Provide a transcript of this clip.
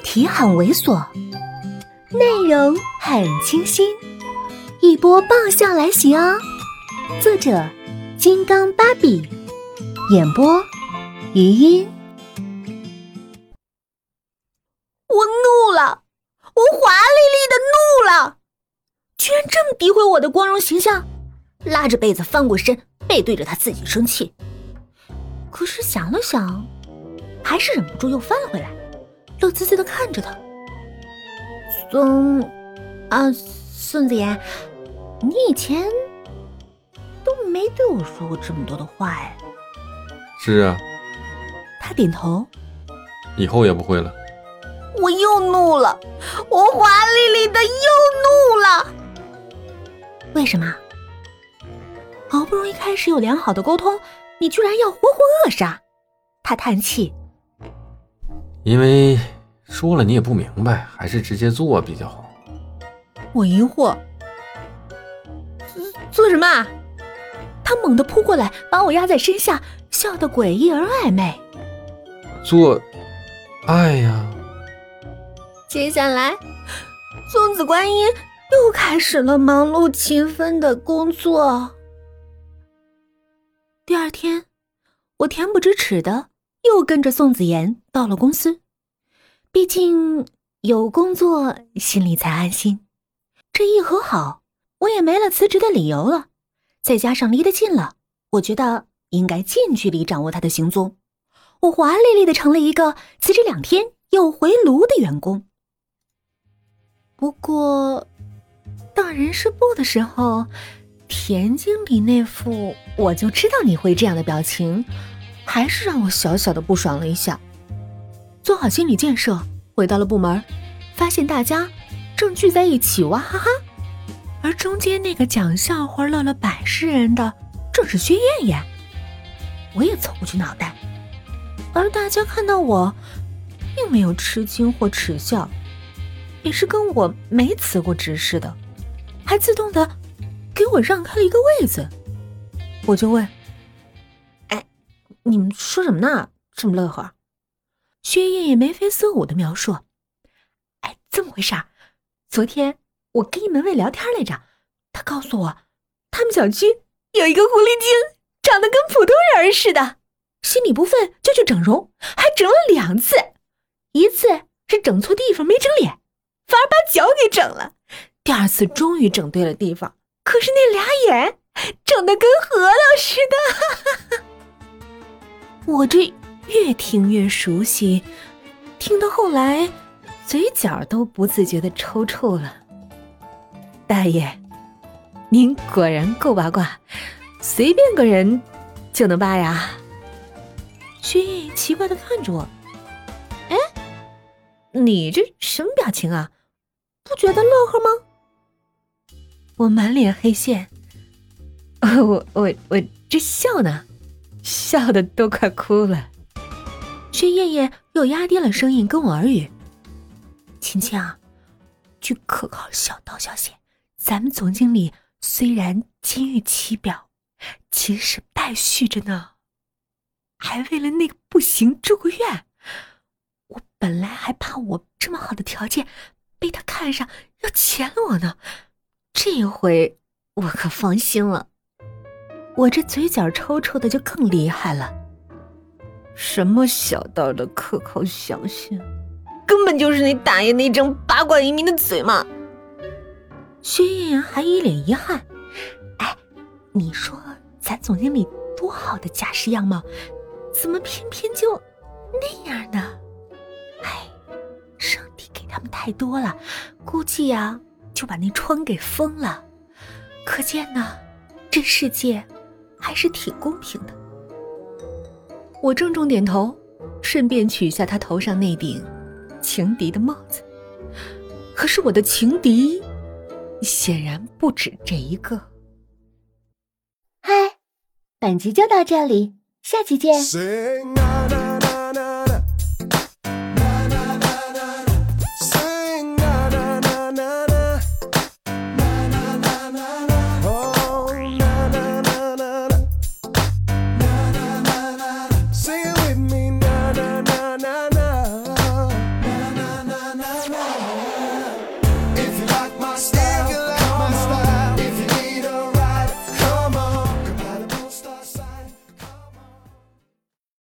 题很猥琐，内容很清新，一波爆笑来袭哦！作者：金刚芭比，演播：余音。我怒了，我华丽丽的怒了！居然这么诋毁我的光荣形象！拉着被子翻过身，背对着他自己生气。可是想了想，还是忍不住又翻了回来。乐滋滋的看着他，孙啊，孙子言，你以前都没对我说过这么多的话哎。是啊。他点头。以后也不会了。我又怒了，我华丽丽的又怒了。为什么？好不容易开始有良好的沟通，你居然要活活扼杀？他叹气。因为说了你也不明白，还是直接做比较好。我疑惑，做什么？他猛地扑过来，把我压在身下，笑得诡异而暧昧。做爱呀！接下来，送子观音又开始了忙碌勤奋的工作。第二天，我恬不知耻的。又跟着宋子妍到了公司，毕竟有工作，心里才安心。这一和好，我也没了辞职的理由了。再加上离得近了，我觉得应该近距离掌握他的行踪。我华丽丽的成了一个辞职两天又回炉的员工。不过，到人事部的时候，田经理那副我就知道你会这样的表情。还是让我小小的不爽了一下。做好心理建设，回到了部门，发现大家正聚在一起哇哈哈。而中间那个讲笑话乐了百十人的，正是薛燕燕。我也凑过去脑袋，而大家看到我，并没有吃惊或耻笑，也是跟我没辞过职似的，还自动的给我让开了一个位子。我就问。你们说什么呢？这么乐呵？薛燕燕眉飞色舞的描述：“哎，这么回事儿。昨天我跟一门卫聊天来着，他告诉我，他们小区有一个狐狸精，长得跟普通人似的，心里不忿就去整容，还整了两次，一次是整错地方没整脸，反而把脚给整了；第二次终于整对了地方，可是那俩眼整的跟核桃似的。”哈哈哈我这越听越熟悉，听到后来，嘴角都不自觉的抽搐了。大爷，您果然够八卦，随便个人就能扒呀？薛毅奇怪的看着我，哎，你这什么表情啊？不觉得乐呵吗？我满脸黑线，我我我这笑呢。笑的都快哭了，薛燕燕又压低了声音跟我耳语：“青青啊，据可靠小道消息，咱们总经理虽然金玉其表，其实败絮着呢，还为了那个不行住过院。我本来还怕我这么好的条件被他看上要钱了我呢，这一回我可放心了。”我这嘴角抽抽的就更厉害了。什么小道的可靠消息，根本就是你大爷那张八卦移民的嘴嘛！薛艳阳还一脸遗憾。哎，你说咱总经理多好的家世样貌，怎么偏偏就那样呢？哎，上帝给他们太多了，估计呀就把那窗给封了。可见呢，这世界。还是挺公平的。我郑重点头，顺便取下他头上那顶情敌的帽子。可是我的情敌显然不止这一个。嗨，本集就到这里，下期见。